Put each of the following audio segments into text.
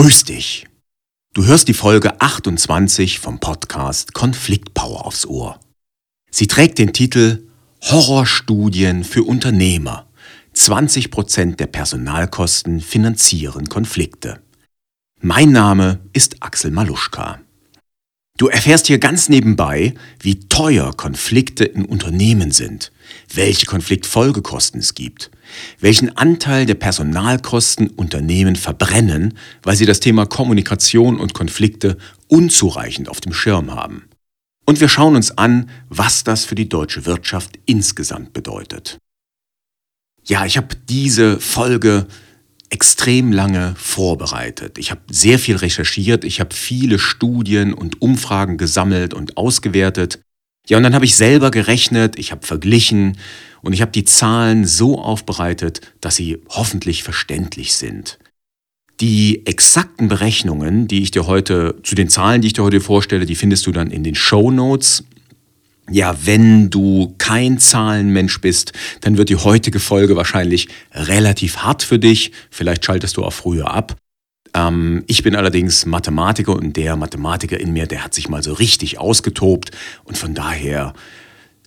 Grüß dich. Du hörst die Folge 28 vom Podcast Konfliktpower aufs Ohr. Sie trägt den Titel Horrorstudien für Unternehmer. 20 Prozent der Personalkosten finanzieren Konflikte. Mein Name ist Axel Maluschka. Du erfährst hier ganz nebenbei, wie teuer Konflikte in Unternehmen sind, welche Konfliktfolgekosten es gibt, welchen Anteil der Personalkosten Unternehmen verbrennen, weil sie das Thema Kommunikation und Konflikte unzureichend auf dem Schirm haben. Und wir schauen uns an, was das für die deutsche Wirtschaft insgesamt bedeutet. Ja, ich habe diese Folge extrem lange vorbereitet. Ich habe sehr viel recherchiert, ich habe viele Studien und Umfragen gesammelt und ausgewertet. Ja, und dann habe ich selber gerechnet, ich habe verglichen und ich habe die Zahlen so aufbereitet, dass sie hoffentlich verständlich sind. Die exakten Berechnungen, die ich dir heute, zu den Zahlen, die ich dir heute vorstelle, die findest du dann in den Show Notes ja, wenn du kein Zahlenmensch bist, dann wird die heutige Folge wahrscheinlich relativ hart für dich. Vielleicht schaltest du auch früher ab. Ähm, ich bin allerdings Mathematiker und der Mathematiker in mir, der hat sich mal so richtig ausgetobt. Und von daher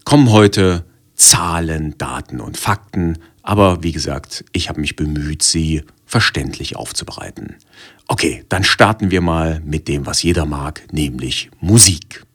kommen heute Zahlen, Daten und Fakten. Aber wie gesagt, ich habe mich bemüht, sie verständlich aufzubereiten. Okay, dann starten wir mal mit dem, was jeder mag, nämlich Musik.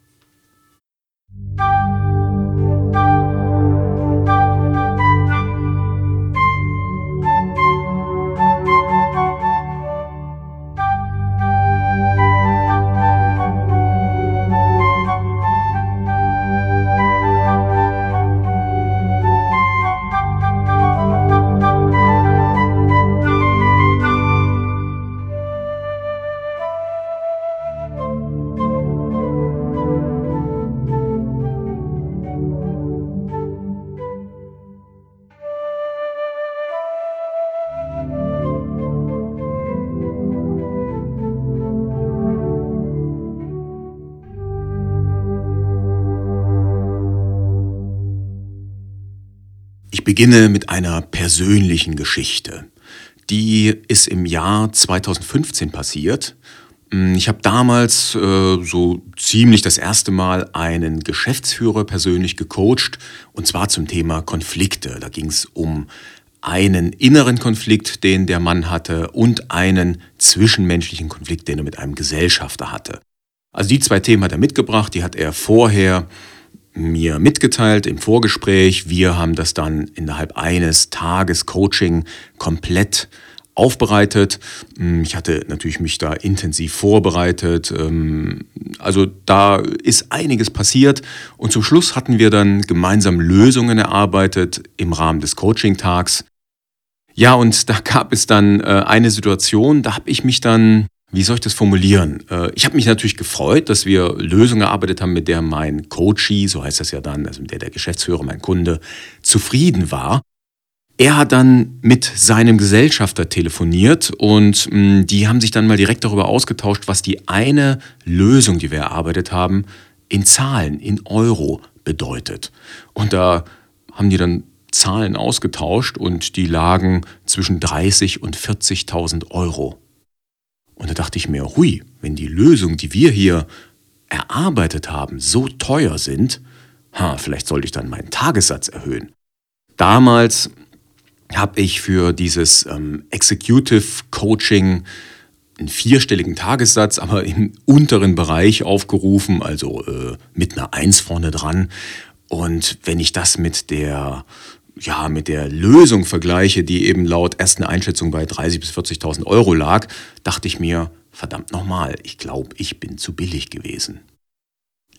Beginne mit einer persönlichen Geschichte. Die ist im Jahr 2015 passiert. Hm, ich habe damals äh, so ziemlich das erste Mal einen Geschäftsführer persönlich gecoacht und zwar zum Thema Konflikte. Da ging es um einen inneren Konflikt, den der Mann hatte und einen zwischenmenschlichen Konflikt, den er mit einem Gesellschafter hatte. Also die zwei Themen hat er mitgebracht, die hat er vorher mir mitgeteilt im Vorgespräch. Wir haben das dann innerhalb eines Tages Coaching komplett aufbereitet. Hm, ich hatte natürlich mich da intensiv vorbereitet. Ähm, also da ist einiges passiert und zum Schluss hatten wir dann gemeinsam Lösungen erarbeitet im Rahmen des Coaching-Tags. Ja, und da gab es dann äh, eine Situation, da habe ich mich dann wie soll ich das formulieren? Äh, ich habe mich natürlich gefreut, dass wir Lösungen erarbeitet haben, mit der mein Coachie, so heißt das ja dann, also mit der der Geschäftsführer, mein Kunde, zufrieden war. Er hat dann mit seinem Gesellschafter telefoniert und mm, die haben sich dann mal direkt darüber ausgetauscht, was die eine Lösung, die wir erarbeitet haben, in Zahlen, in Euro bedeutet. Und da haben die dann Zahlen ausgetauscht und die lagen zwischen 30 und 40.000 Euro. Und da dachte ich mir, hui, wenn die Lösungen, die wir hier erarbeitet haben, so teuer sind, ha, vielleicht sollte ich dann meinen Tagessatz erhöhen. Damals habe ich für dieses ähm, Executive Coaching einen vierstelligen Tagessatz, aber im unteren Bereich aufgerufen, also äh, mit einer Eins vorne dran. Und wenn ich das mit der ja, mit der Lösung vergleiche, die eben laut ersten Einschätzung bei 30.000 bis 40.000 Euro lag, dachte ich mir, verdammt nochmal, ich glaube, ich bin zu billig gewesen.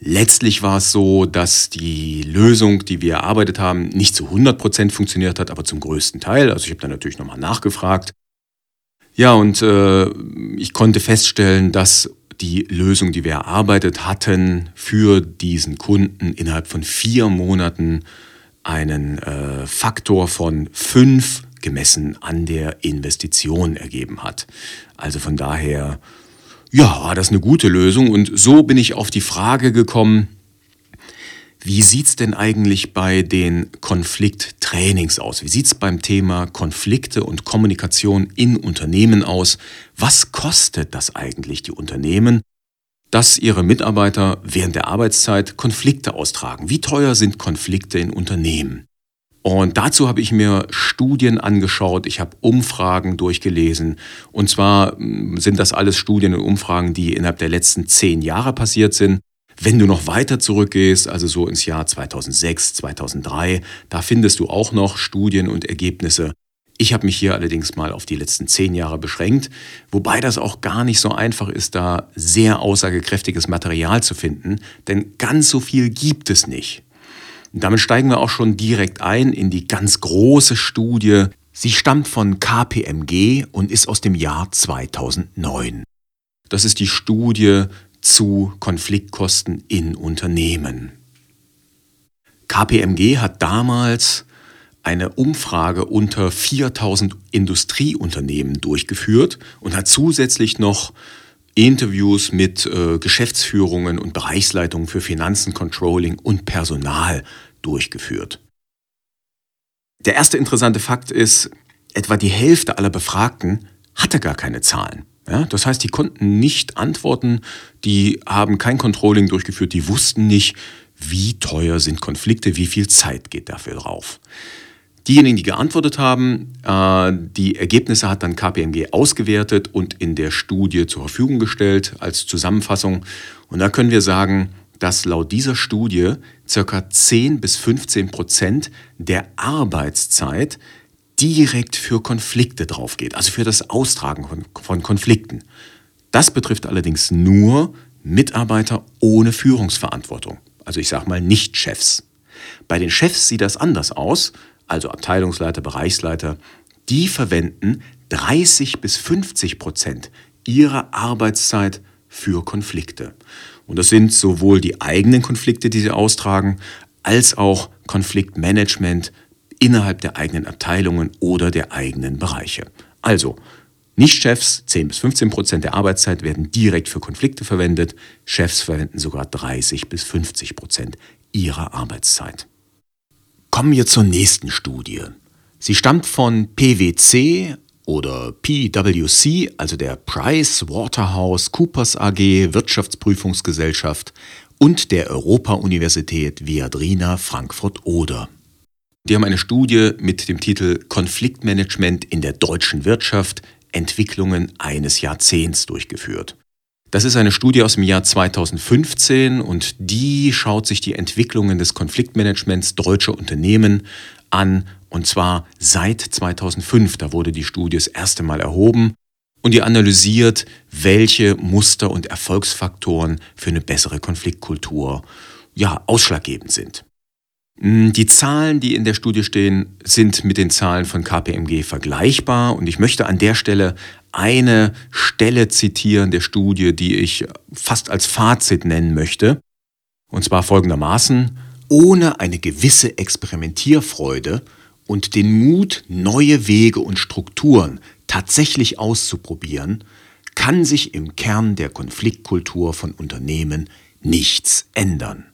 Letztlich war es so, dass die Lösung, die wir erarbeitet haben, nicht zu 100% funktioniert hat, aber zum größten Teil. Also ich habe dann natürlich nochmal nachgefragt. Ja, und äh, ich konnte feststellen, dass die Lösung, die wir erarbeitet hatten, für diesen Kunden innerhalb von vier Monaten einen äh, Faktor von 5 gemessen an der Investition ergeben hat. Also von daher, ja, war das eine gute Lösung und so bin ich auf die Frage gekommen, wie sieht es denn eigentlich bei den Konflikttrainings aus? Wie sieht es beim Thema Konflikte und Kommunikation in Unternehmen aus? Was kostet das eigentlich die Unternehmen, dass ihre Mitarbeiter während der Arbeitszeit Konflikte austragen? Wie teuer sind Konflikte in Unternehmen? Und dazu habe ich mir Studien angeschaut, ich habe Umfragen durchgelesen. Und zwar hm, sind das alles Studien und Umfragen, die innerhalb der letzten zehn Jahre passiert sind. Wenn du noch weiter zurückgehst, also so ins Jahr 2006, 2003, da findest du auch noch Studien und Ergebnisse. Ich habe mich hier allerdings mal auf die letzten zehn Jahre beschränkt, wobei das auch gar nicht so einfach ist, da sehr aussagekräftiges Material zu finden, denn ganz so viel gibt es nicht. Und damit steigen wir auch schon direkt ein in die ganz große Studie. Sie stammt von KPMG und ist aus dem Jahr 2009. Das ist die Studie zu Konfliktkosten in Unternehmen. KPMG hat damals eine Umfrage unter 4000 Industrieunternehmen durchgeführt und hat zusätzlich noch Interviews mit äh, Geschäftsführungen und Bereichsleitungen für Finanzen, Controlling und Personal durchgeführt. Der erste interessante Fakt ist, etwa die Hälfte aller Befragten hatte gar keine Zahlen. Ja, das heißt, die konnten nicht antworten, die haben kein Controlling durchgeführt, die wussten nicht, wie teuer sind Konflikte, wie viel Zeit geht dafür drauf. Diejenigen, die geantwortet haben, äh, die Ergebnisse hat dann KPMG ausgewertet und in der Studie zur Verfügung gestellt als Zusammenfassung. Und da können wir sagen, dass laut dieser Studie ca. 10 bis 15 Prozent der Arbeitszeit direkt für Konflikte drauf geht, also für das Austragen von Konflikten. Das betrifft allerdings nur Mitarbeiter ohne Führungsverantwortung, also ich sage mal nicht Chefs. Bei den Chefs sieht das anders aus, also Abteilungsleiter, Bereichsleiter, die verwenden 30 bis 50 Prozent ihrer Arbeitszeit für Konflikte. Und das sind sowohl die eigenen Konflikte, die sie austragen, als auch Konfliktmanagement, innerhalb der eigenen Abteilungen oder der eigenen Bereiche. Also, Nicht-Chefs, 10 bis 15 Prozent der Arbeitszeit werden direkt für Konflikte verwendet. Chefs verwenden sogar 30 bis 50 Prozent ihrer Arbeitszeit. Kommen wir zur nächsten Studie. Sie stammt von PwC oder PwC, also der Price Waterhouse Coopers AG Wirtschaftsprüfungsgesellschaft und der Europa-Universität Viadrina Frankfurt-Oder. Die haben eine Studie mit dem Titel Konfliktmanagement in der deutschen Wirtschaft, Entwicklungen eines Jahrzehnts durchgeführt. Das ist eine Studie aus dem Jahr 2015 und die schaut sich die Entwicklungen des Konfliktmanagements deutscher Unternehmen an und zwar seit 2005. Da wurde die Studie das erste Mal erhoben und die analysiert, welche Muster und Erfolgsfaktoren für eine bessere Konfliktkultur ja, ausschlaggebend sind. Mm, die Zahlen, die in der Studie stehen, sind mit den Zahlen von KPMG vergleichbar und ich möchte an der Stelle eine Stelle zitieren der Studie, die ich fast als Fazit nennen möchte. Und zwar folgendermaßen, ohne eine gewisse Experimentierfreude und den Mut, neue Wege und Strukturen tatsächlich auszuprobieren, kann sich im Kern der Konfliktkultur von Unternehmen nichts ändern.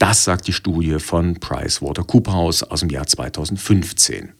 Das sagt die Studie von PricewaterhouseCoopers aus dem Jahr 2015.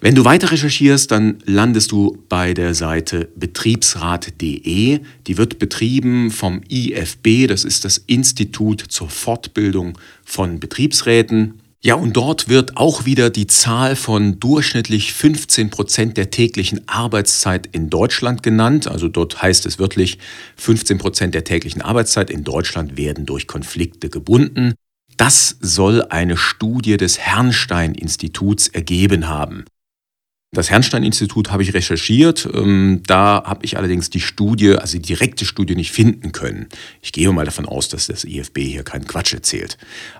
Wenn du weiter recherchierst, dann landest du bei der Seite betriebsrat.de. Die wird betrieben vom IFB, das ist das Institut zur Fortbildung von Betriebsräten. Ja, und dort wird auch wieder die Zahl von durchschnittlich 15 Prozent der täglichen Arbeitszeit in Deutschland genannt. Also dort heißt es wirklich, 15 Prozent der täglichen Arbeitszeit in Deutschland werden durch Konflikte gebunden. Das soll eine Studie des Herrnstein-Instituts ergeben haben. Das Herrnstein-Institut habe ich recherchiert. Ähm, da habe ich allerdings die Studie, also die direkte Studie, nicht finden können. Ich gehe mal davon aus, dass das IFB hier keinen Quatsch erzählt.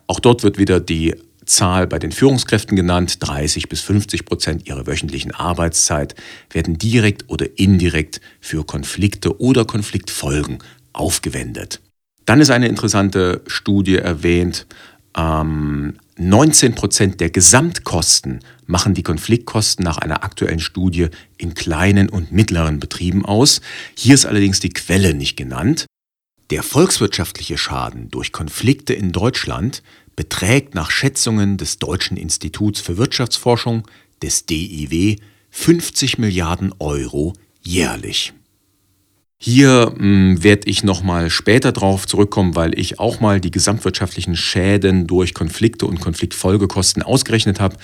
Auch dort wird wieder die Zahl bei den Führungskräften genannt. 30 bis 50 Prozent ihrer wöchentlichen Arbeitszeit werden direkt oder indirekt für Konflikte oder Konfliktfolgen aufgewendet. Dann ist eine interessante Studie erwähnt. Ähm, 19 Prozent der Gesamtkosten machen die Konfliktkosten nach einer aktuellen Studie in kleinen und mittleren Betrieben aus. Hier ist allerdings die Quelle nicht genannt. Der volkswirtschaftliche Schaden durch Konflikte in Deutschland beträgt nach Schätzungen des Deutschen Instituts für Wirtschaftsforschung, des DIW, 50 Milliarden Euro jährlich. Hier hm, werde ich nochmal später drauf zurückkommen, weil ich auch mal die gesamtwirtschaftlichen Schäden durch Konflikte und Konfliktfolgekosten ausgerechnet habe.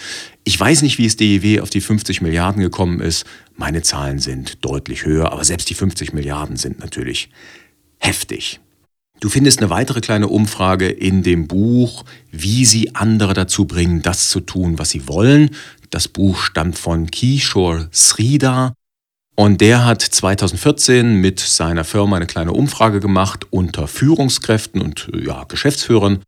Ich weiß nicht, wie es DEW auf die 50 Milliarden gekommen ist. Meine Zahlen sind deutlich höher, aber selbst die 50 Milliarden sind natürlich heftig. Du findest eine weitere kleine Umfrage in dem Buch, wie sie andere dazu bringen, das zu tun, was sie wollen. Das Buch stammt von Kishore Sridhar und der hat 2014 mit seiner Firma eine kleine Umfrage gemacht unter Führungskräften und ja, Geschäftsführern.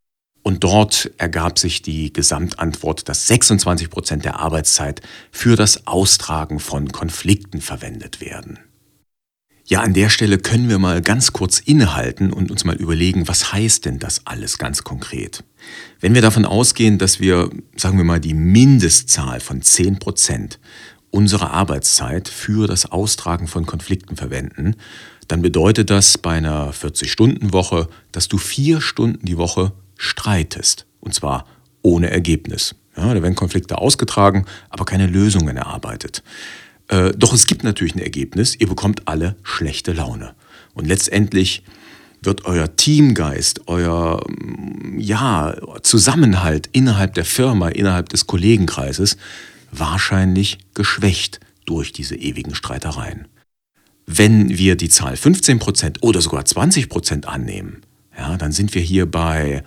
Und dort ergab sich die Gesamtantwort, dass 26 Prozent der Arbeitszeit für das Austragen von Konflikten verwendet werden. Ja, an der Stelle können wir mal ganz kurz innehalten und uns mal überlegen, was heißt denn das alles ganz konkret? Wenn wir davon ausgehen, dass wir, sagen wir mal, die Mindestzahl von 10 Prozent unsere Arbeitszeit für das Austragen von Konflikten verwenden, dann bedeutet das bei einer 40-Stunden-Woche, dass du vier Stunden die Woche streitest. Und zwar ohne Ergebnis. Ja, da werden Konflikte ausgetragen, aber keine Lösungen erarbeitet. Äh, doch es gibt natürlich ein Ergebnis, ihr bekommt alle schlechte Laune. Und letztendlich wird euer Teamgeist, euer ja, Zusammenhalt innerhalb der Firma, innerhalb des Kollegenkreises wahrscheinlich geschwächt durch diese ewigen Streitereien. Wenn wir die Zahl 15% oder sogar 20% annehmen, ja, dann sind wir hier bei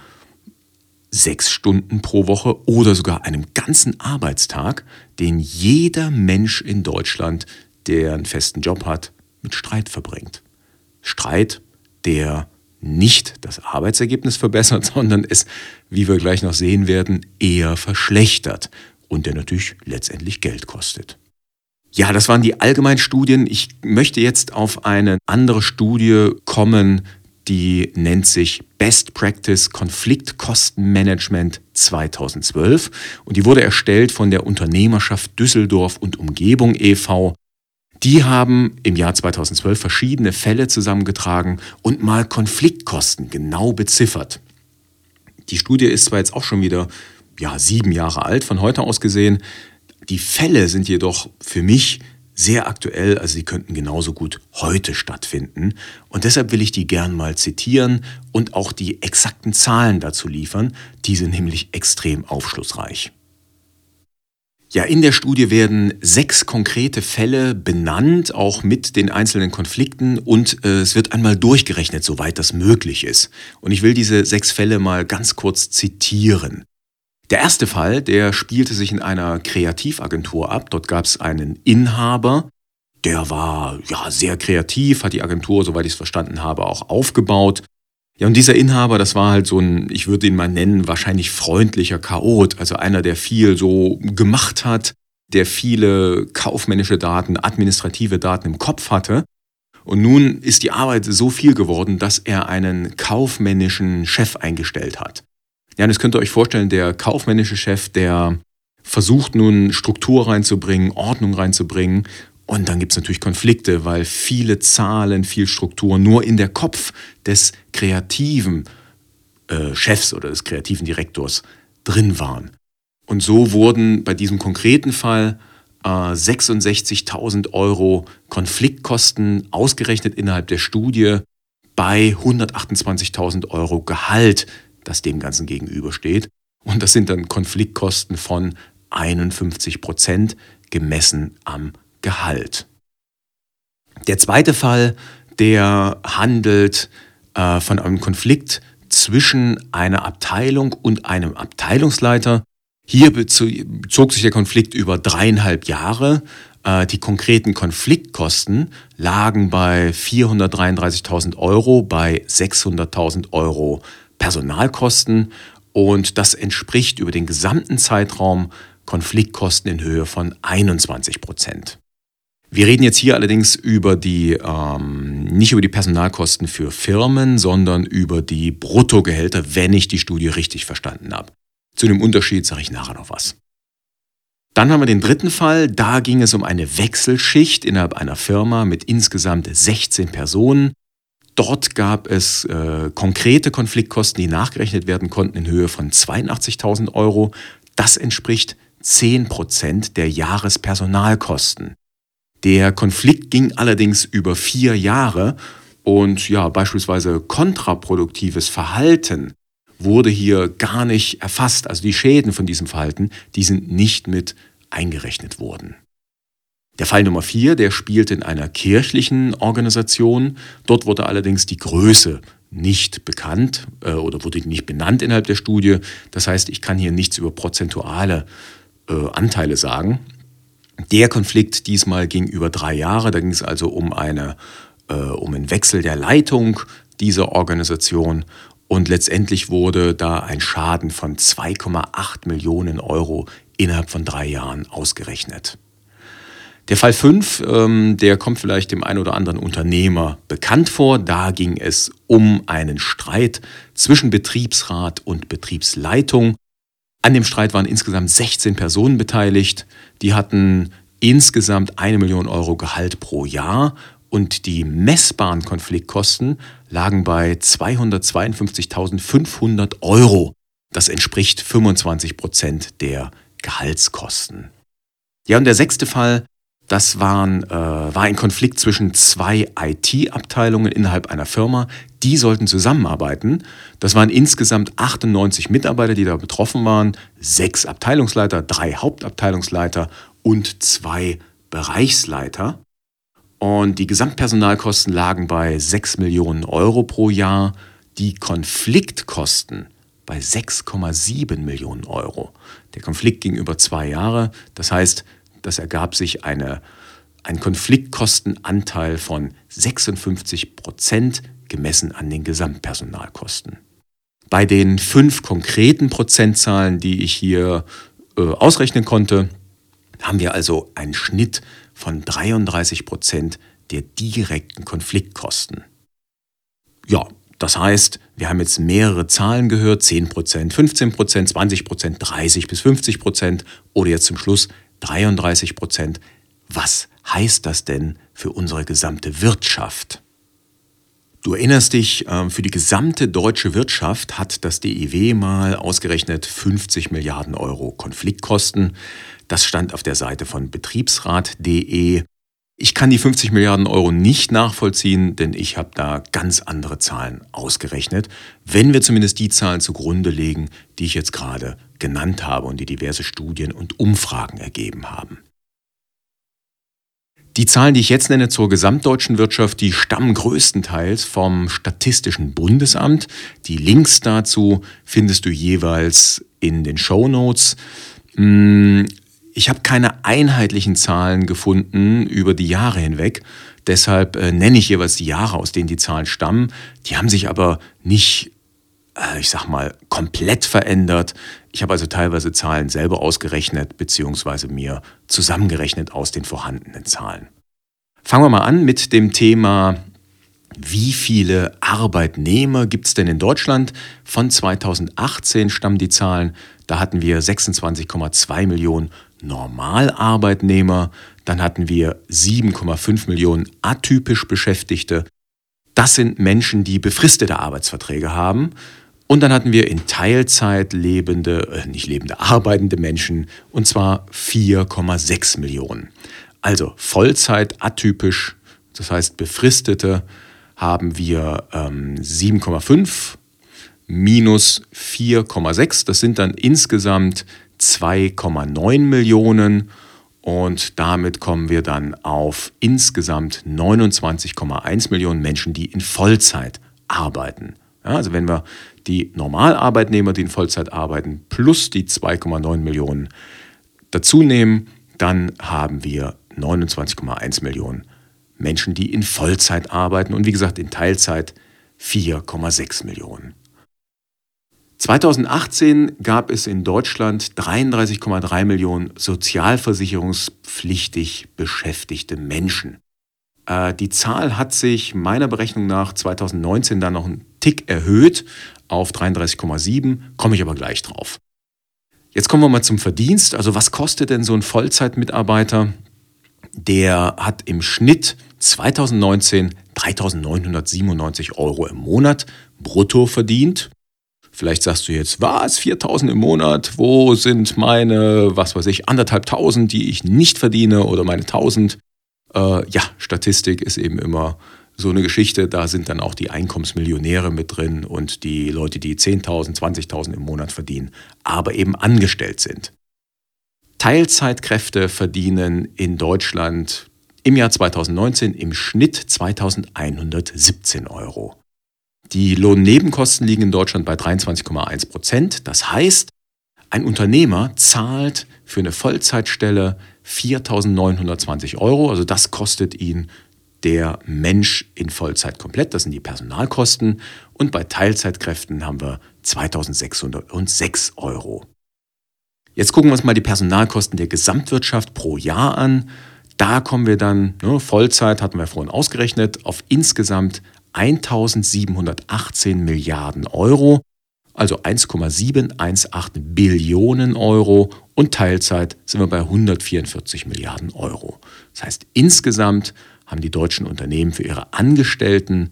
sechs Stunden pro Woche oder sogar einem ganzen Arbeitstag, den jeder Mensch in Deutschland, der einen festen Job hat, mit Streit verbringt. Streit, der nicht das Arbeitsergebnis verbessert, sondern es, wie wir gleich noch sehen werden, eher verschlechtert und der natürlich letztendlich Geld kostet. Ja, das waren die Allgemeinstudien. Ich möchte jetzt auf eine andere Studie kommen, die nennt sich Best Practice Konfliktkostenmanagement 2012 und die wurde erstellt von der Unternehmerschaft Düsseldorf und Umgebung e.V. Die haben im Jahr 2012 verschiedene Fälle zusammengetragen und mal Konfliktkosten genau beziffert. Die Studie ist zwar jetzt auch schon wieder ja, sieben Jahre alt von heute aus gesehen. Die Fälle sind jedoch für mich sehr aktuell, also sie könnten genauso gut heute stattfinden. Und deshalb will ich die gern mal zitieren und auch die exakten Zahlen dazu liefern. Die sind nämlich extrem aufschlussreich. Ja, in der Studie werden sechs konkrete Fälle benannt, auch mit den einzelnen Konflikten und äh, es wird einmal durchgerechnet, soweit das möglich ist. Und ich will diese sechs Fälle mal ganz kurz zitieren. Der erste Fall, der spielte sich in einer Kreativagentur ab. Dort gab es einen Inhaber, der war ja sehr kreativ, hat die Agentur, soweit ich es verstanden habe, auch aufgebaut. Ja, und dieser Inhaber, das war halt so ein, ich würde ihn mal nennen, wahrscheinlich freundlicher Chaot, also einer, der viel so gemacht hat, der viele kaufmännische Daten, administrative Daten im Kopf hatte. Und nun ist die Arbeit so viel geworden, dass er einen kaufmännischen Chef eingestellt hat. Ja, das könnt ihr euch vorstellen, der kaufmännische Chef, der versucht nun Struktur reinzubringen, Ordnung reinzubringen. Und dann gibt es natürlich Konflikte, weil viele Zahlen, viel Struktur nur in der Kopf des kreativen äh, Chefs oder des kreativen Direktors drin waren. Und so wurden bei diesem konkreten Fall äh, 66.000 Euro Konfliktkosten ausgerechnet innerhalb der Studie bei 128.000 Euro Gehalt das dem Ganzen gegenübersteht. Und das sind dann Konfliktkosten von 51 Prozent gemessen am Gehalt. Der zweite Fall, der handelt äh, von einem Konflikt zwischen einer Abteilung und einem Abteilungsleiter. Hier bezog sich der Konflikt über dreieinhalb Jahre. Äh, die konkreten Konfliktkosten lagen bei 433.000 Euro, bei 600.000 Euro Personalkosten und das entspricht über den gesamten Zeitraum Konfliktkosten in Höhe von 21 Prozent. Wir reden jetzt hier allerdings über die, ähm, nicht über die Personalkosten für Firmen, sondern über die Bruttogehälter, wenn ich die Studie richtig verstanden habe. Zu dem Unterschied sage ich nachher noch was. Dann haben wir den dritten Fall. Da ging es um eine Wechselschicht innerhalb einer Firma mit insgesamt 16 Personen. Dort gab es äh, konkrete Konfliktkosten, die nachgerechnet werden konnten in Höhe von 82.000 Euro. Das entspricht 10 Prozent der Jahrespersonalkosten. Der Konflikt ging allerdings über vier Jahre und ja, beispielsweise kontraproduktives Verhalten wurde hier gar nicht erfasst. Also die Schäden von diesem Verhalten, die sind nicht mit eingerechnet worden. Der Fall Nummer vier, der spielt in einer kirchlichen Organisation. Dort wurde allerdings die Größe nicht bekannt äh, oder wurde nicht benannt innerhalb der Studie. Das heißt, ich kann hier nichts über prozentuale äh, Anteile sagen. Der Konflikt diesmal ging über drei Jahre. Da ging es also um, eine, äh, um einen Wechsel der Leitung dieser Organisation. Und letztendlich wurde da ein Schaden von 2,8 Millionen Euro innerhalb von drei Jahren ausgerechnet. Der Fall 5, ähm, der kommt vielleicht dem einen oder anderen Unternehmer bekannt vor. Da ging es um einen Streit zwischen Betriebsrat und Betriebsleitung. An dem Streit waren insgesamt 16 Personen beteiligt. Die hatten insgesamt eine Million Euro Gehalt pro Jahr und die messbaren Konfliktkosten lagen bei 252.500 Euro. Das entspricht 25 Prozent der Gehaltskosten. Ja, und der sechste Fall, das waren, äh, war ein Konflikt zwischen zwei IT-Abteilungen innerhalb einer Firma. Die sollten zusammenarbeiten. Das waren insgesamt 98 Mitarbeiter, die da betroffen waren. Sechs Abteilungsleiter, drei Hauptabteilungsleiter und zwei Bereichsleiter. Und die Gesamtpersonalkosten lagen bei 6 Millionen Euro pro Jahr. Die Konfliktkosten bei 6,7 Millionen Euro. Der Konflikt ging über zwei Jahre. Das heißt, das ergab sich eine, ein Konfliktkostenanteil von 56 Prozent gemessen an den Gesamtpersonalkosten. Bei den fünf konkreten Prozentzahlen, die ich hier äh, ausrechnen konnte, haben wir also einen Schnitt von 33 Prozent der direkten Konfliktkosten. Ja, das heißt, wir haben jetzt mehrere Zahlen gehört, 10 Prozent, 15 Prozent, 20 Prozent, 30 bis 50 Prozent oder jetzt zum Schluss 33 Prozent. Was heißt das denn für unsere gesamte Wirtschaft? Du erinnerst dich, ähm, für die gesamte deutsche Wirtschaft hat das DIW mal ausgerechnet 50 Milliarden Euro Konfliktkosten. Das stand auf der Seite von betriebsrat.de. Ich kann die 50 Milliarden Euro nicht nachvollziehen, denn ich habe da ganz andere Zahlen ausgerechnet, wenn wir zumindest die Zahlen zugrunde legen, die ich jetzt gerade genannt habe und die diverse Studien und Umfragen ergeben haben. Die Zahlen, die ich jetzt nenne zur gesamtdeutschen Wirtschaft, die stammen größtenteils vom Statistischen Bundesamt. Die Links dazu findest du jeweils in den Show Notes. Ich habe keine einheitlichen Zahlen gefunden über die Jahre hinweg. Deshalb äh, nenne ich jeweils die Jahre, aus denen die Zahlen stammen. Die haben sich aber nicht äh, ich sag mal, komplett verändert. Ich habe also teilweise Zahlen selber ausgerechnet bzw. mir zusammengerechnet aus den vorhandenen Zahlen. Fangen wir mal an mit dem Thema, wie viele Arbeitnehmer gibt es denn in Deutschland? Von 2018 stammen die Zahlen. Da hatten wir 26,2 Millionen Normalarbeitnehmer. Dann hatten wir 7,5 Millionen atypisch Beschäftigte. Das sind Menschen, die befristete Arbeitsverträge haben. Und dann hatten wir in Teilzeit lebende, äh, nicht lebende, arbeitende Menschen, und zwar 4,6 Millionen. Also Vollzeit atypisch, das heißt befristete, haben wir ähm, 7,5 minus 4,6. Das sind dann insgesamt 2,9 Millionen. Und damit kommen wir dann auf insgesamt 29,1 Millionen Menschen, die in Vollzeit arbeiten. Ja, also wenn wir die Normalarbeitnehmer, die in Vollzeit arbeiten, plus die 2,9 Millionen dazu nehmen, dann haben wir 29,1 Millionen Menschen, die in Vollzeit arbeiten und wie gesagt in Teilzeit 4,6 Millionen. 2018 gab es in Deutschland 33,3 Millionen sozialversicherungspflichtig beschäftigte Menschen. Äh, die Zahl hat sich meiner Berechnung nach 2019 dann noch einen Tick erhöht auf 33,7, komme ich aber gleich drauf. Jetzt kommen wir mal zum Verdienst. Also was kostet denn so ein Vollzeitmitarbeiter? Der hat im Schnitt 2019 3.997 Euro im Monat brutto verdient. Vielleicht sagst du jetzt, was, 4.000 im Monat? Wo sind meine, was weiß ich, anderthalbtausend, die ich nicht verdiene oder meine 1.000? Äh, ja, Statistik ist eben immer so eine Geschichte. Da sind dann auch die Einkommensmillionäre mit drin und die Leute, die 10.000, 20.000 im Monat verdienen, aber eben angestellt sind. Teilzeitkräfte verdienen in Deutschland im Jahr 2019 im Schnitt 2117 Euro. Die Lohnnebenkosten liegen in Deutschland bei 23,1 Prozent. Das heißt, ein Unternehmer zahlt für eine Vollzeitstelle 4.920 Euro. Also das kostet ihn der Mensch in Vollzeit komplett. Das sind die Personalkosten. Und bei Teilzeitkräften haben wir 2.606 Euro. Jetzt gucken wir uns mal die Personalkosten der Gesamtwirtschaft pro Jahr an. Da kommen wir dann, ne, Vollzeit hatten wir vorhin ausgerechnet, auf insgesamt 1718 Milliarden Euro, also 1,718 Billionen Euro und Teilzeit sind wir bei 144 Milliarden Euro. Das heißt, insgesamt haben die deutschen Unternehmen für ihre Angestellten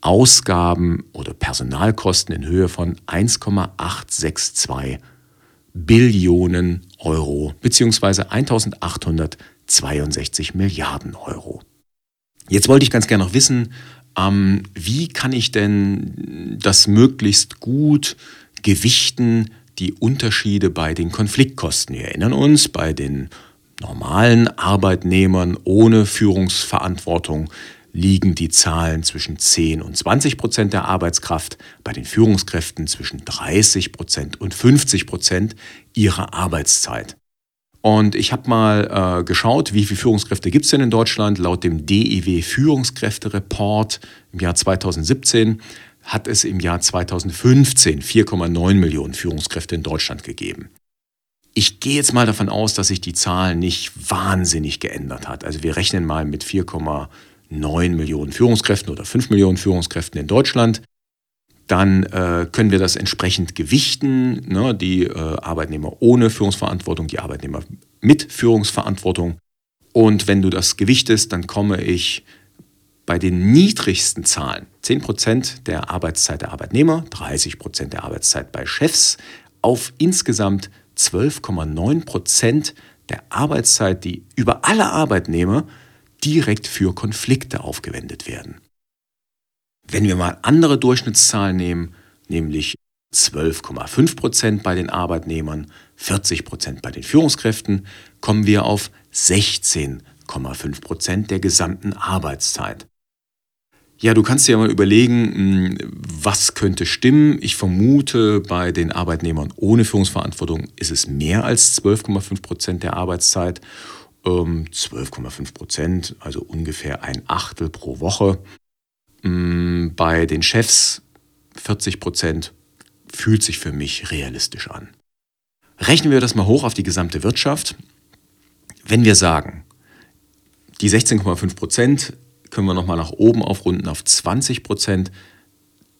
Ausgaben oder Personalkosten in Höhe von 1,862 Billionen Euro bzw. 1862 Milliarden Euro. Jetzt wollte ich ganz gerne noch wissen, ähm, wie kann ich denn das möglichst gut gewichten, die Unterschiede bei den Konfliktkosten. Wir erinnern uns, bei den normalen Arbeitnehmern ohne Führungsverantwortung liegen die Zahlen zwischen 10 und 20 Prozent der Arbeitskraft, bei den Führungskräften zwischen 30 Prozent und 50 Prozent ihrer Arbeitszeit. Und ich habe mal äh, geschaut, wie viele Führungskräfte gibt es denn in Deutschland. Laut dem DIW Führungskräfte-Report im Jahr 2017 hat es im Jahr 2015 4,9 Millionen Führungskräfte in Deutschland gegeben. Ich gehe jetzt mal davon aus, dass sich die Zahl nicht wahnsinnig geändert hat. Also wir rechnen mal mit 4,9 Millionen Führungskräften oder 5 Millionen Führungskräften in Deutschland dann äh, können wir das entsprechend gewichten. Ne? Die äh, Arbeitnehmer ohne Führungsverantwortung, die Arbeitnehmer mit Führungsverantwortung. Und wenn du das gewichtest, dann komme ich bei den niedrigsten Zahlen, 10% der Arbeitszeit der Arbeitnehmer, 30% der Arbeitszeit bei Chefs, auf insgesamt 12,9% der Arbeitszeit, die über alle Arbeitnehmer direkt für Konflikte aufgewendet werden. Wenn wir mal andere Durchschnittszahlen nehmen, nämlich 12,5 Prozent bei den Arbeitnehmern, 40 Prozent bei den Führungskräften, kommen wir auf 16,5 Prozent der gesamten Arbeitszeit. Ja, du kannst dir mal überlegen, hm, was könnte stimmen. Ich vermute, bei den Arbeitnehmern ohne Führungsverantwortung ist es mehr als 12,5 Prozent der Arbeitszeit. 12,5 ähm, Prozent, also ungefähr ein Achtel pro Woche. Mm, bei den Chefs 40 Prozent fühlt sich für mich realistisch an. Rechnen wir das mal hoch auf die gesamte Wirtschaft. Wenn wir sagen, die 16,5 Prozent können wir nochmal nach oben aufrunden auf 20 Prozent,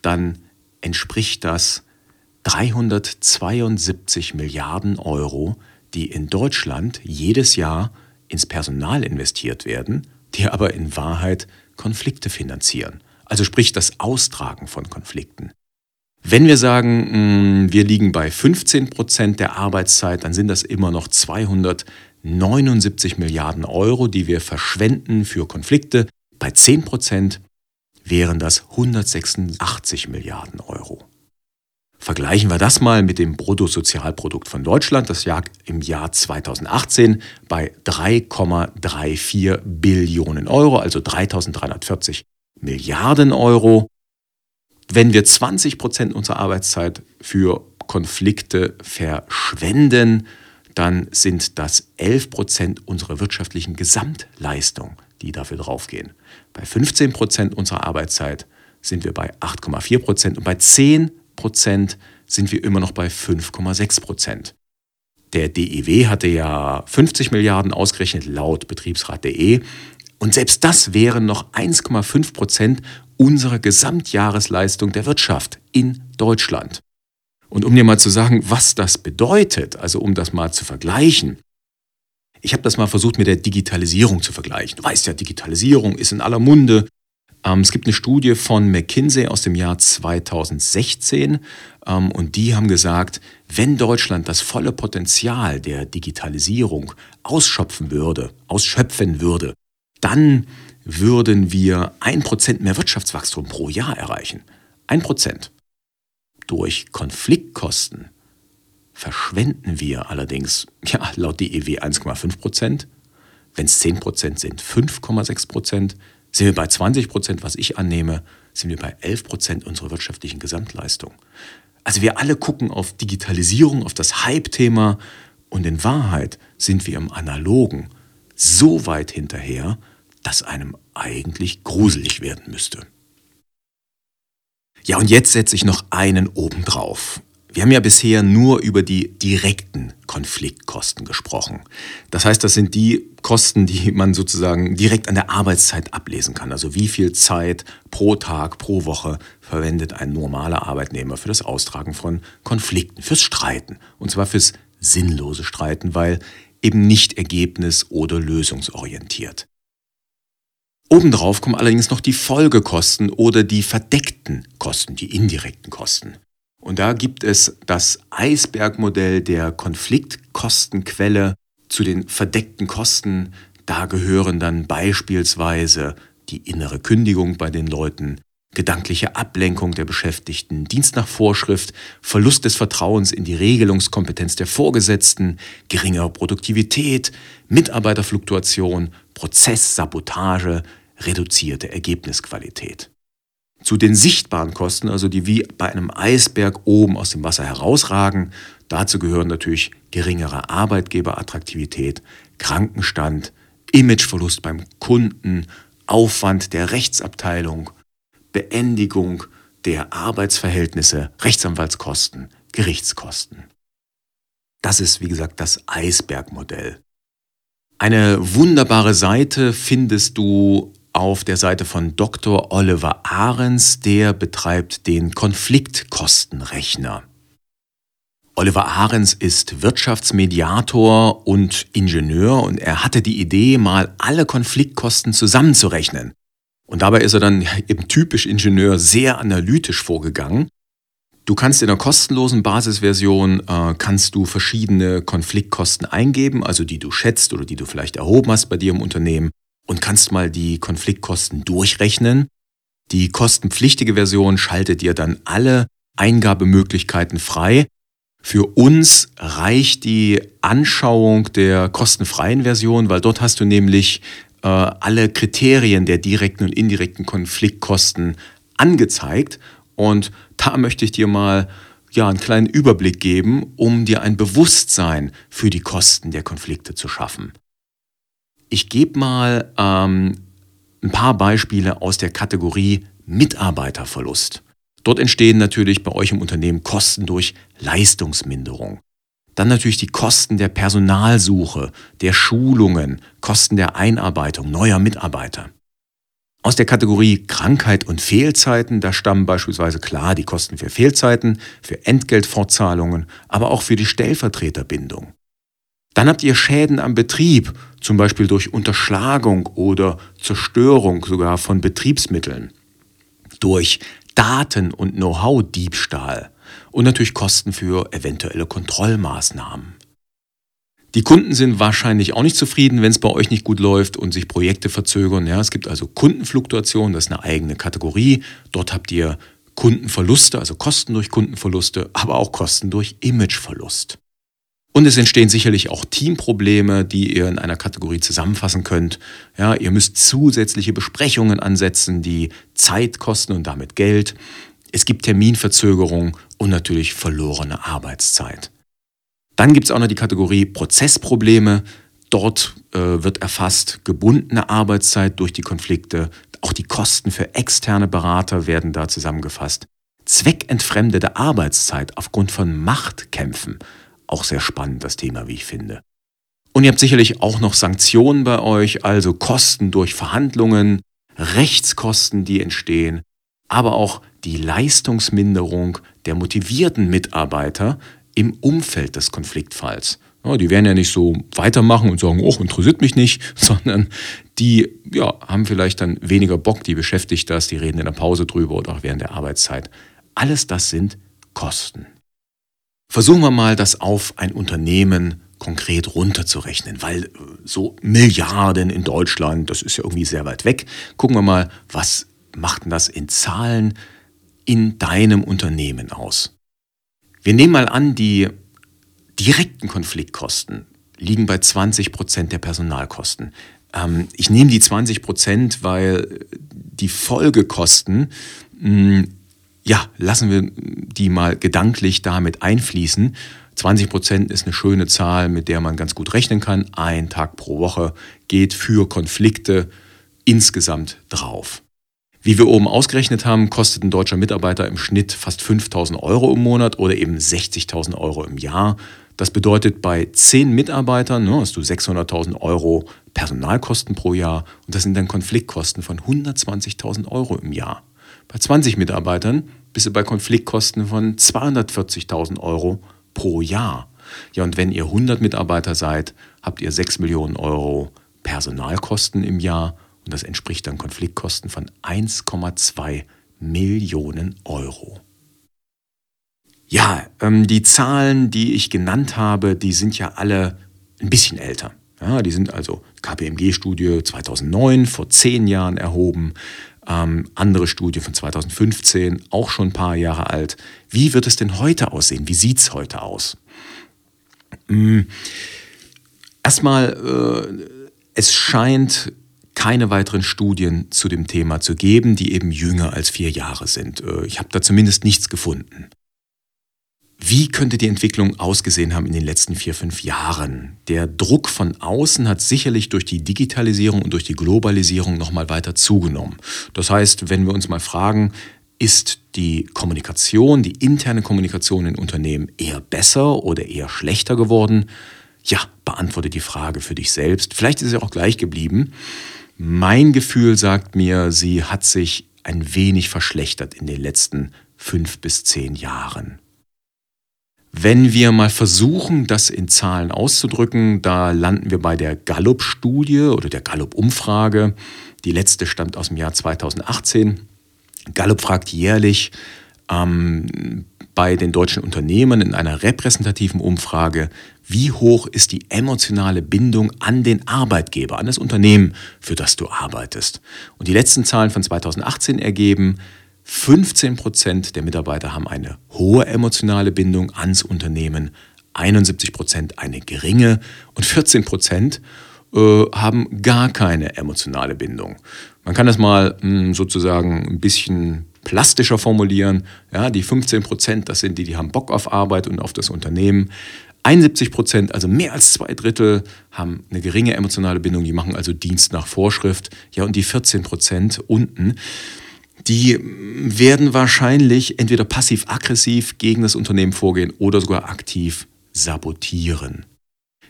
dann entspricht das 372 Milliarden Euro, die in Deutschland jedes Jahr ins Personal investiert werden, die aber in Wahrheit Konflikte finanzieren also sprich das Austragen von Konflikten. Wenn wir sagen, mm, wir liegen bei 15 Prozent der Arbeitszeit, dann sind das immer noch 279 Milliarden Euro, die wir verschwenden für Konflikte. Bei 10 Prozent wären das 186 Milliarden Euro. Vergleichen wir das mal mit dem Bruttosozialprodukt von Deutschland, das lag im Jahr 2018 bei 3,34 Billionen Euro, also 3340 Milliarden Euro. Wenn wir 20 Prozent unserer Arbeitszeit für Konflikte verschwenden, dann sind das 11 Prozent unserer wirtschaftlichen Gesamtleistung, die dafür draufgehen. Bei 15 Prozent unserer Arbeitszeit sind wir bei 8,4 Prozent und bei 10 Prozent sind wir immer noch bei 5,6 Prozent. Der DIW hatte ja 50 Milliarden ausgerechnet laut Betriebsrat.de. Und selbst das wären noch 1,5 Prozent unserer Gesamtjahresleistung der Wirtschaft in Deutschland. Und um dir mal zu sagen, was das bedeutet, also um das mal zu vergleichen, ich habe das mal versucht mit der Digitalisierung zu vergleichen. Du weißt ja, Digitalisierung ist in aller Munde. Ähm, es gibt eine Studie von McKinsey aus dem Jahr 2016 ähm, und die haben gesagt, wenn Deutschland das volle Potenzial der Digitalisierung ausschöpfen würde, ausschöpfen würde, dann würden wir ein Prozent mehr Wirtschaftswachstum pro Jahr erreichen. Ein Prozent. Durch Konfliktkosten verschwenden wir allerdings, ja, laut DEW 1,5 Prozent. Wenn es 10 Prozent sind, 5,6 Prozent. Sind wir bei 20 Prozent, was ich annehme, sind wir bei 11 Prozent unserer wirtschaftlichen Gesamtleistung. Also wir alle gucken auf Digitalisierung, auf das Hype-Thema und in Wahrheit sind wir im Analogen so weit hinterher, dass einem eigentlich gruselig werden müsste. Ja, und jetzt setze ich noch einen obendrauf. Wir haben ja bisher nur über die direkten Konfliktkosten gesprochen. Das heißt, das sind die Kosten, die man sozusagen direkt an der Arbeitszeit ablesen kann. Also wie viel Zeit pro Tag, pro Woche verwendet ein normaler Arbeitnehmer für das Austragen von Konflikten, fürs Streiten. Und zwar fürs sinnlose Streiten, weil eben nicht ergebnis- oder lösungsorientiert. Obendrauf kommen allerdings noch die Folgekosten oder die verdeckten Kosten, die indirekten Kosten. Und da gibt es das Eisbergmodell der Konfliktkostenquelle zu den verdeckten Kosten. Da gehören dann beispielsweise die innere Kündigung bei den Leuten, gedankliche Ablenkung der Beschäftigten, Dienst nach Vorschrift, Verlust des Vertrauens in die Regelungskompetenz der Vorgesetzten, geringere Produktivität, Mitarbeiterfluktuation, Prozesssabotage, reduzierte Ergebnisqualität. Zu den sichtbaren Kosten, also die wie bei einem Eisberg oben aus dem Wasser herausragen, dazu gehören natürlich geringere Arbeitgeberattraktivität, Krankenstand, Imageverlust beim Kunden, Aufwand der Rechtsabteilung, Beendigung der Arbeitsverhältnisse, Rechtsanwaltskosten, Gerichtskosten. Das ist, wie gesagt, das Eisbergmodell. Eine wunderbare Seite findest du auf der Seite von Dr. Oliver Ahrens, der betreibt den Konfliktkostenrechner. Oliver Ahrens ist Wirtschaftsmediator und Ingenieur und er hatte die Idee, mal alle Konfliktkosten zusammenzurechnen. Und dabei ist er dann eben typisch Ingenieur sehr analytisch vorgegangen. Du kannst in der kostenlosen Basisversion äh, kannst du verschiedene Konfliktkosten eingeben, also die du schätzt oder die du vielleicht erhoben hast bei dir im Unternehmen und kannst mal die Konfliktkosten durchrechnen. Die kostenpflichtige Version schaltet dir dann alle Eingabemöglichkeiten frei. Für uns reicht die Anschauung der kostenfreien Version, weil dort hast du nämlich äh, alle Kriterien der direkten und indirekten Konfliktkosten angezeigt. Und da möchte ich dir mal ja, einen kleinen Überblick geben, um dir ein Bewusstsein für die Kosten der Konflikte zu schaffen. Ich gebe mal ähm, ein paar Beispiele aus der Kategorie Mitarbeiterverlust. Dort entstehen natürlich bei euch im Unternehmen Kosten durch Leistungsminderung. Dann natürlich die Kosten der Personalsuche, der Schulungen, Kosten der Einarbeitung neuer Mitarbeiter. Aus der Kategorie Krankheit und Fehlzeiten, da stammen beispielsweise klar die Kosten für Fehlzeiten, für Entgeltfortzahlungen, aber auch für die Stellvertreterbindung. Dann habt ihr Schäden am Betrieb, zum Beispiel durch Unterschlagung oder Zerstörung sogar von Betriebsmitteln, durch Daten- und Know-how-Diebstahl und natürlich Kosten für eventuelle Kontrollmaßnahmen. Die Kunden sind wahrscheinlich auch nicht zufrieden, wenn es bei euch nicht gut läuft und sich Projekte verzögern. Ja, es gibt also Kundenfluktuation, das ist eine eigene Kategorie. Dort habt ihr Kundenverluste, also Kosten durch Kundenverluste, aber auch Kosten durch Imageverlust. Und es entstehen sicherlich auch Teamprobleme, die ihr in einer Kategorie zusammenfassen könnt. Ja, ihr müsst zusätzliche Besprechungen ansetzen, die Zeit kosten und damit Geld. Es gibt Terminverzögerung und natürlich verlorene Arbeitszeit. Dann gibt es auch noch die Kategorie Prozessprobleme. Dort äh, wird erfasst gebundene Arbeitszeit durch die Konflikte. Auch die Kosten für externe Berater werden da zusammengefasst. Zweckentfremdete Arbeitszeit aufgrund von Machtkämpfen auch sehr spannend, das Thema, wie ich finde. Und ihr habt sicherlich auch noch Sanktionen bei euch, also Kosten durch Verhandlungen, Rechtskosten, die entstehen, aber auch die Leistungsminderung der motivierten Mitarbeiter im Umfeld des Konfliktfalls. Die werden ja nicht so weitermachen und sagen, oh, interessiert mich nicht, sondern die ja, haben vielleicht dann weniger Bock, die beschäftigt das, die reden in der Pause drüber oder auch während der Arbeitszeit. Alles das sind Kosten. Versuchen wir mal, das auf ein Unternehmen konkret runterzurechnen, weil äh, so Milliarden in Deutschland, das ist ja irgendwie sehr weit weg. Gucken wir mal, was macht denn das in Zahlen in deinem Unternehmen aus? Wir nehmen mal an, die direkten Konfliktkosten liegen bei 20 Prozent der Personalkosten. Ähm, ich nehme die 20 Prozent, weil die Folgekosten, mh, ja, lassen wir die mal gedanklich damit einfließen. 20 Prozent ist eine schöne Zahl, mit der man ganz gut rechnen kann. Ein Tag pro Woche geht für Konflikte insgesamt drauf. Wie wir oben ausgerechnet haben, kostet ein deutscher Mitarbeiter im Schnitt fast 5000 Euro im Monat oder eben 60.000 Euro im Jahr. Das bedeutet, bei 10 Mitarbeitern ne, hast du 600.000 Euro Personalkosten pro Jahr und das sind dann Konfliktkosten von 120.000 Euro im Jahr. Bei 20 Mitarbeitern bist du bei Konfliktkosten von 240.000 Euro pro Jahr. Ja, und wenn ihr 100 Mitarbeiter seid, habt ihr 6 Millionen Euro Personalkosten im Jahr und das entspricht dann Konfliktkosten von 1,2 Millionen Euro. Ja, ähm, die Zahlen, die ich genannt habe, die sind ja alle ein bisschen älter. Ja, die sind also KPMG-Studie 2009, vor zehn Jahren erhoben. Ähm, andere Studie von 2015, auch schon ein paar Jahre alt. Wie wird es denn heute aussehen? Wie sieht es heute aus? Ähm, erstmal, äh, es scheint keine weiteren Studien zu dem Thema zu geben, die eben jünger als vier Jahre sind. Äh, ich habe da zumindest nichts gefunden. Wie könnte die Entwicklung ausgesehen haben in den letzten vier, fünf Jahren? Der Druck von außen hat sicherlich durch die Digitalisierung und durch die Globalisierung nochmal weiter zugenommen. Das heißt, wenn wir uns mal fragen, ist die Kommunikation, die interne Kommunikation in Unternehmen eher besser oder eher schlechter geworden? Ja, beantworte die Frage für dich selbst. Vielleicht ist sie auch gleich geblieben. Mein Gefühl sagt mir, sie hat sich ein wenig verschlechtert in den letzten fünf bis zehn Jahren. Wenn wir mal versuchen, das in Zahlen auszudrücken, da landen wir bei der Gallup-Studie oder der Gallup-Umfrage. Die letzte stammt aus dem Jahr 2018. Gallup fragt jährlich ähm, bei den deutschen Unternehmen in einer repräsentativen Umfrage, wie hoch ist die emotionale Bindung an den Arbeitgeber, an das Unternehmen, für das du arbeitest. Und die letzten Zahlen von 2018 ergeben, 15 Prozent der Mitarbeiter haben eine hohe emotionale Bindung ans Unternehmen, 71 Prozent eine geringe und 14 Prozent äh, haben gar keine emotionale Bindung. Man kann das mal mh, hm, sozusagen ein bisschen plastischer formulieren. Ja, die 15 Prozent, das sind die, die haben Bock auf Arbeit und auf das Unternehmen. 71 Prozent, also mehr als zwei Drittel, haben eine geringe emotionale Bindung, die machen also Dienst nach Vorschrift. Ja, und die 14 Prozent unten, die werden wahrscheinlich entweder passiv-aggressiv gegen das Unternehmen vorgehen oder sogar aktiv sabotieren.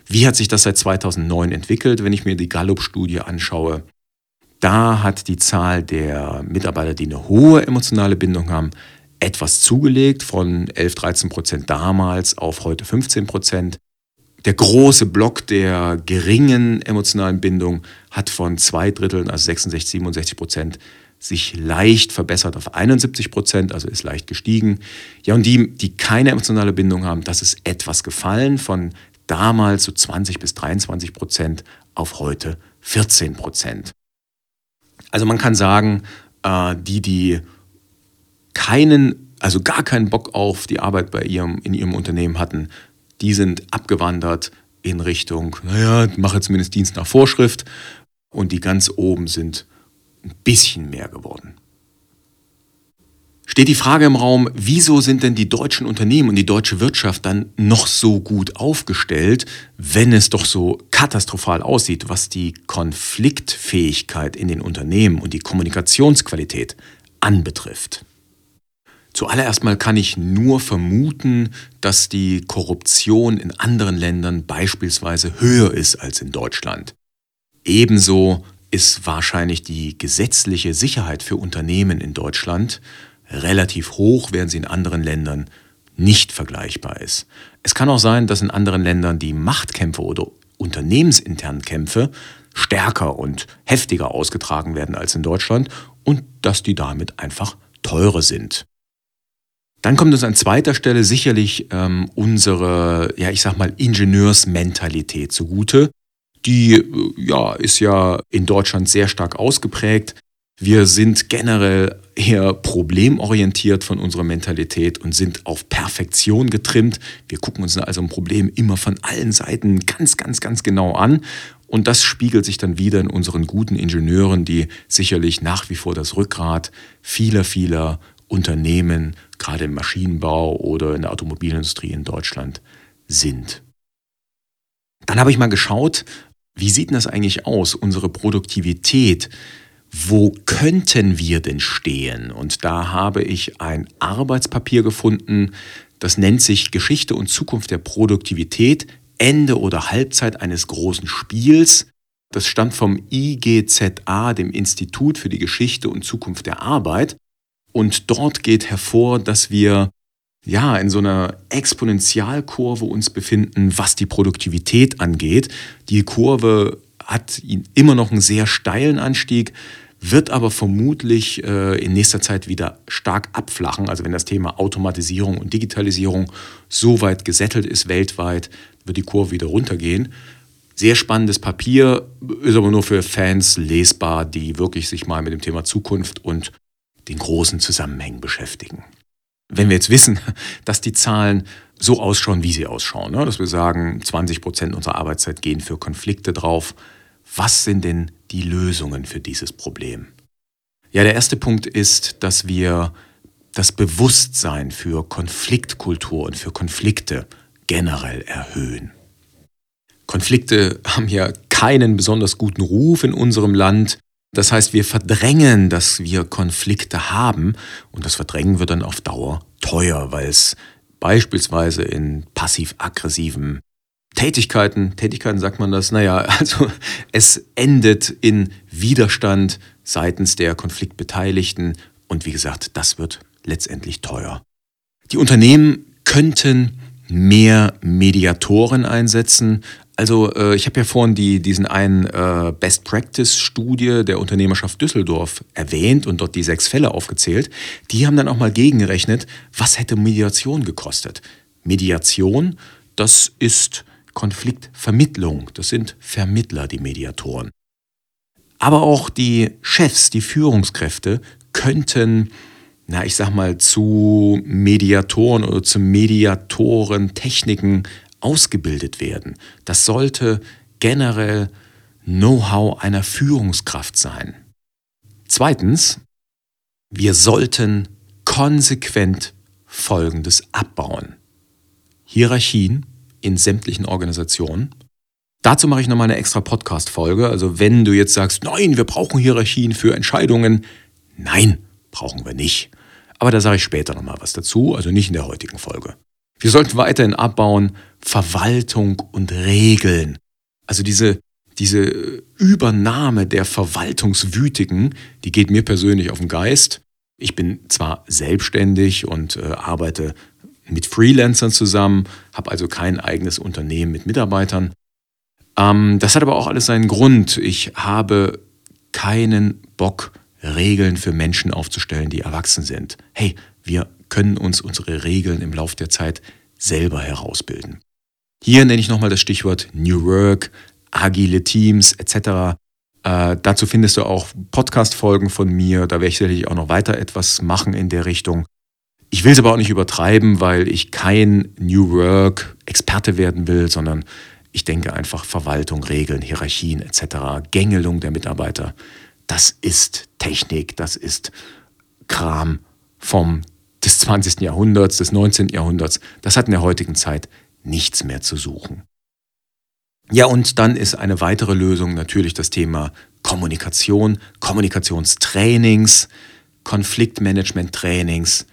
Wie hat sich das seit 2009 entwickelt, wenn ich mir die Gallup-Studie anschaue? Da hat die Zahl der Mitarbeiter, die eine hohe emotionale Bindung haben, etwas zugelegt von 11, 13 Prozent damals auf heute 15 Prozent. Der große Block der geringen emotionalen Bindung hat von zwei Dritteln, also 66, 67 Prozent, sich leicht verbessert auf 71 Prozent, also ist leicht gestiegen. Ja, und die, die keine emotionale Bindung haben, das ist etwas gefallen von damals so 20 bis 23 Prozent auf heute 14 Prozent. Also man kann sagen, äh, die, die keinen, also gar keinen Bock auf die Arbeit bei ihrem, in ihrem Unternehmen hatten, die sind abgewandert in Richtung, naja, mache zumindest Dienst nach Vorschrift. Und die ganz oben sind ein bisschen mehr geworden. Steht die Frage im Raum, wieso sind denn die deutschen Unternehmen und die deutsche Wirtschaft dann noch so gut aufgestellt, wenn es doch so katastrophal aussieht, was die Konfliktfähigkeit in den Unternehmen und die Kommunikationsqualität anbetrifft? Zuallererst mal kann ich nur vermuten, dass die Korruption in anderen Ländern beispielsweise höher ist als in Deutschland. Ebenso ist wahrscheinlich die gesetzliche Sicherheit für Unternehmen in Deutschland relativ hoch, während sie in anderen Ländern nicht vergleichbar ist. Es kann auch sein, dass in anderen Ländern die Machtkämpfe oder unternehmensinternen Kämpfe stärker und heftiger ausgetragen werden als in Deutschland und dass die damit einfach teurer sind. Dann kommt uns an zweiter Stelle sicherlich ähm, unsere, ja, ich sag mal, Ingenieursmentalität zugute. Die äh, ja, ist ja in Deutschland sehr stark ausgeprägt. Wir sind generell eher problemorientiert von unserer Mentalität und sind auf Perfektion getrimmt. Wir gucken uns also ein Problem immer von allen Seiten ganz, ganz, ganz genau an. Und das spiegelt sich dann wieder in unseren guten Ingenieuren, die sicherlich nach wie vor das Rückgrat vieler, vieler Unternehmen, gerade im Maschinenbau oder in der Automobilindustrie in Deutschland, sind. Dann habe ich mal geschaut, wie sieht denn das eigentlich aus, unsere Produktivität? wo könnten wir denn stehen? Und da habe ich ein Arbeitspapier gefunden, das nennt sich Geschichte und Zukunft der Produktivität, Ende oder Halbzeit eines großen Spiels. Das stammt vom IGZA, dem Institut für die Geschichte und Zukunft der Arbeit. Und dort geht hervor, dass wir ja in so einer Exponentialkurve uns befinden, was die Produktivität angeht. Die Kurve hat immer noch einen sehr steilen Anstieg, wird aber vermutlich äh, in nächster Zeit wieder stark abflachen. Also wenn das Thema Automatisierung und Digitalisierung so weit gesettelt ist weltweit, wird die Kurve wieder runtergehen. Sehr spannendes Papier, ist aber nur für Fans lesbar, die wirklich sich mal mit dem Thema Zukunft und den großen Zusammenhängen beschäftigen. Wenn wir jetzt wissen, dass die Zahlen so ausschauen, wie sie ausschauen, ne? dass wir sagen, 20 Prozent unserer Arbeitszeit gehen für Konflikte drauf, was sind denn die Lösungen für dieses Problem? Ja, der erste Punkt ist, dass wir das Bewusstsein für Konfliktkultur und für Konflikte generell erhöhen. Konflikte haben ja keinen besonders guten Ruf in unserem Land. Das heißt, wir verdrängen, dass wir Konflikte haben und das Verdrängen wird dann auf Dauer teuer, weil es beispielsweise in passiv-aggressiven Tätigkeiten, Tätigkeiten sagt man das, naja, also es endet in Widerstand seitens der Konfliktbeteiligten und wie gesagt, das wird letztendlich teuer. Die Unternehmen könnten mehr Mediatoren einsetzen. Also äh, ich habe ja vorhin die, diesen einen äh, Best Practice Studie der Unternehmerschaft Düsseldorf erwähnt und dort die sechs Fälle aufgezählt. Die haben dann auch mal gegengerechnet, was hätte Mediation gekostet. Mediation, das ist Konfliktvermittlung. Das sind Vermittler, die Mediatoren. Aber auch die Chefs, die Führungskräfte könnten, na, ich sag mal, zu Mediatoren oder zu Mediatoren Techniken ausgebildet werden. Das sollte generell Know-how einer Führungskraft sein. Zweitens, wir sollten konsequent Folgendes abbauen. Hierarchien, in sämtlichen Organisationen. Dazu mache ich nochmal eine extra Podcast-Folge. Also wenn du jetzt sagst, nein, wir brauchen Hierarchien für Entscheidungen. Nein, brauchen wir nicht. Aber da sage ich später nochmal was dazu, also nicht in der heutigen Folge. Wir sollten weiterhin abbauen Verwaltung und Regeln. Also diese, diese Übernahme der Verwaltungswütigen, die geht mir persönlich auf den Geist. Ich bin zwar selbstständig und äh, arbeite mit Freelancern zusammen, habe also kein eigenes Unternehmen mit Mitarbeitern. Ähm, das hat aber auch alles seinen Grund. Ich habe keinen Bock, Regeln für Menschen aufzustellen, die erwachsen sind. Hey, wir können uns unsere Regeln im Laufe der Zeit selber herausbilden. Hier nenne ich nochmal das Stichwort New Work, agile Teams etc. Äh, dazu findest du auch Podcast-Folgen von mir. Da werde ich sicherlich auch noch weiter etwas machen in der Richtung. Ich will es aber auch nicht übertreiben, weil ich kein New Work-Experte werden will, sondern ich denke einfach Verwaltung, Regeln, Hierarchien etc., Gängelung der Mitarbeiter, das ist Technik, das ist Kram vom des 20. Jahrhunderts, des 19. Jahrhunderts. Das hat in der heutigen Zeit nichts mehr zu suchen. Ja, und dann ist eine weitere Lösung natürlich das Thema Kommunikation, Kommunikationstrainings, Konfliktmanagement-Trainings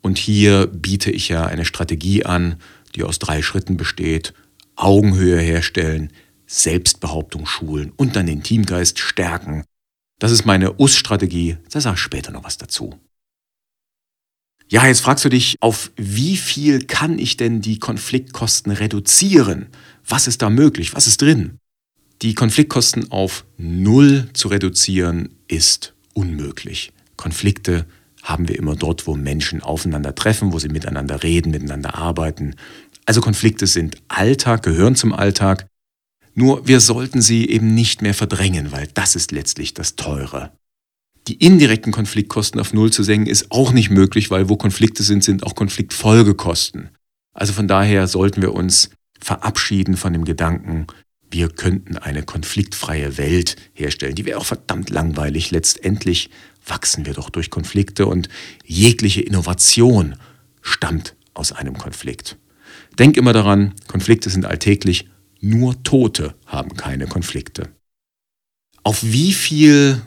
und hier biete ich ja eine Strategie an, die aus drei Schritten besteht. Augenhöhe herstellen, Selbstbehauptung schulen und dann den Teamgeist stärken. Das ist meine US-Strategie, da sage ich später noch was dazu. Ja, jetzt fragst du dich, auf wie viel kann ich denn die Konfliktkosten reduzieren? Was ist da möglich? Was ist drin? Die Konfliktkosten auf Null zu reduzieren ist unmöglich. Konflikte haben wir immer dort, wo Menschen aufeinandertreffen, wo sie miteinander reden, miteinander arbeiten. Also Konflikte sind Alltag, gehören zum Alltag. Nur wir sollten sie eben nicht mehr verdrängen, weil das ist letztlich das Teure. Die indirekten Konfliktkosten auf Null zu senken ist auch nicht möglich, weil wo Konflikte sind, sind auch Konfliktfolgekosten. Also von daher sollten wir uns verabschieden von dem Gedanken, wir könnten eine konfliktfreie Welt herstellen. Die wäre auch verdammt langweilig. Letztendlich wachsen wir doch durch Konflikte und jegliche Innovation stammt aus einem Konflikt. Denk immer daran, Konflikte sind alltäglich, nur Tote haben keine Konflikte. Auf wie viel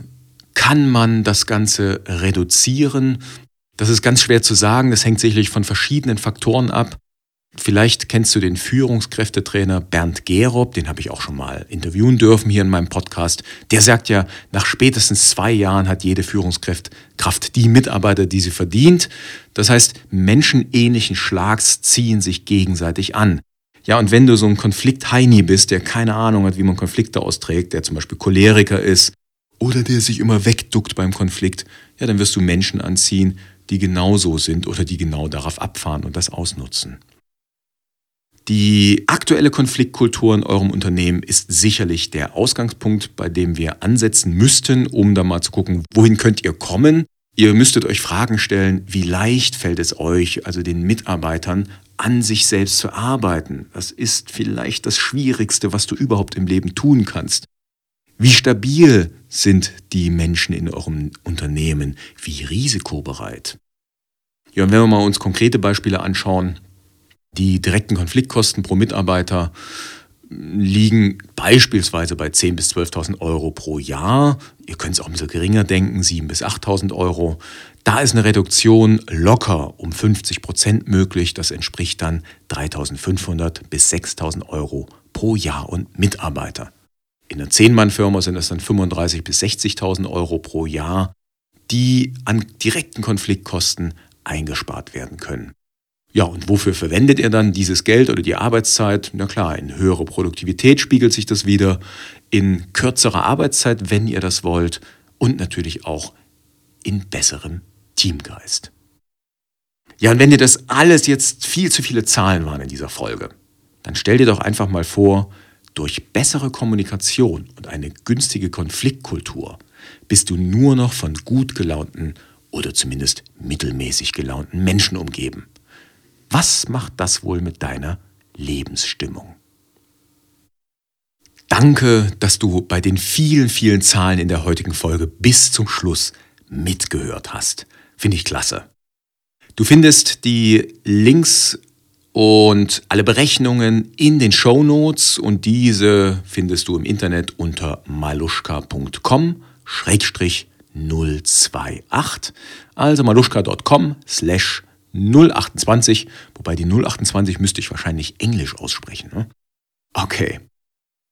kann man das Ganze reduzieren? Das ist ganz schwer zu sagen, das hängt sicherlich von verschiedenen Faktoren ab. Vielleicht kennst du den Führungskräftetrainer Bernd Gerob, den habe ich auch schon mal interviewen dürfen hier in meinem Podcast. Der sagt ja, nach spätestens zwei Jahren hat jede Führungskraft Kraft die Mitarbeiter, die sie verdient. Das heißt, menschenähnlichen Schlags ziehen sich gegenseitig an. Ja, und wenn du so ein Konflikt-Heini bist, der keine Ahnung hat, wie man Konflikte austrägt, der zum Beispiel Choleriker ist oder der sich immer wegduckt beim Konflikt, ja, dann wirst du Menschen anziehen, die genauso sind oder die genau darauf abfahren und das ausnutzen. Die aktuelle Konfliktkultur in eurem Unternehmen ist sicherlich der Ausgangspunkt, bei dem wir ansetzen müssten, um da mal zu gucken, wohin könnt ihr kommen. Ihr müsstet euch Fragen stellen, wie leicht fällt es euch, also den Mitarbeitern, an sich selbst zu arbeiten. Das ist vielleicht das Schwierigste, was du überhaupt im Leben tun kannst. Wie stabil sind die Menschen in eurem Unternehmen? Wie risikobereit? Ja, wenn wir mal uns konkrete Beispiele anschauen, die direkten Konfliktkosten pro Mitarbeiter liegen beispielsweise bei 10.000 bis 12.000 Euro pro Jahr. Ihr könnt es auch ein bisschen geringer denken, 7.000 bis 8.000 Euro. Da ist eine Reduktion locker um 50 Prozent möglich. Das entspricht dann 3.500 bis 6.000 Euro pro Jahr und Mitarbeiter. In einer 10-Mann-Firma sind das dann 35.000 bis 60.000 Euro pro Jahr, die an direkten Konfliktkosten eingespart werden können. Ja, und wofür verwendet er dann dieses Geld oder die Arbeitszeit? Na klar, in höhere Produktivität spiegelt sich das wieder, in kürzerer Arbeitszeit, wenn ihr das wollt, und natürlich auch in besserem Teamgeist. Ja, und wenn dir das alles jetzt viel zu viele Zahlen waren in dieser Folge, dann stell dir doch einfach mal vor, durch bessere Kommunikation und eine günstige Konfliktkultur bist du nur noch von gut gelaunten oder zumindest mittelmäßig gelaunten Menschen umgeben. Was macht das wohl mit deiner Lebensstimmung? Danke, dass du bei den vielen, vielen Zahlen in der heutigen Folge bis zum Schluss mitgehört hast. Finde ich klasse. Du findest die Links und alle Berechnungen in den Show Notes und diese findest du im Internet unter maluschka.com 028, also maluschka.com slash 028, wobei die 028 müsste ich wahrscheinlich Englisch aussprechen. Ne? Okay.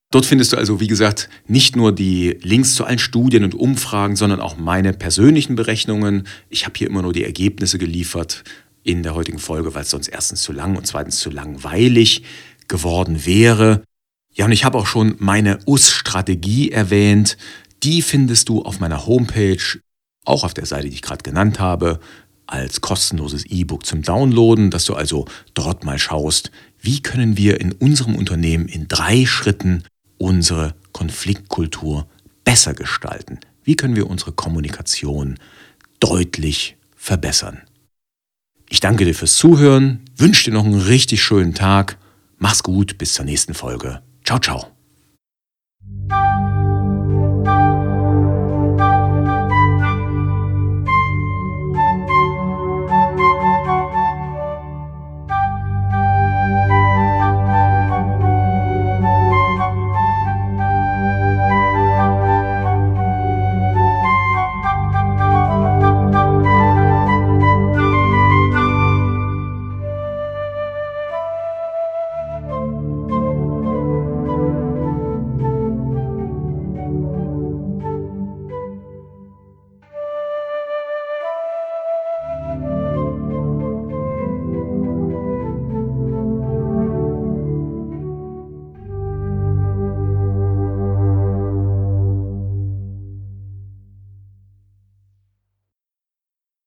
Dort findest du also, wie gesagt, nicht nur die Links zu allen Studien und Umfragen, sondern auch meine persönlichen Berechnungen. Ich habe hier immer nur die Ergebnisse geliefert in der heutigen Folge, weil es sonst erstens zu lang und zweitens zu langweilig geworden wäre. Ja, und ich habe auch schon meine US-Strategie erwähnt. Die findest du auf meiner Homepage, auch auf der Seite, die ich gerade genannt habe als kostenloses E-Book zum Downloaden, dass du also dort mal schaust, wie können wir in unserem Unternehmen in drei Schritten unsere Konfliktkultur besser gestalten? Wie können wir unsere Kommunikation deutlich verbessern? Ich danke dir fürs Zuhören, wünsche dir noch einen richtig schönen Tag. Mach's gut, bis zur nächsten Folge. Ciao, ciao.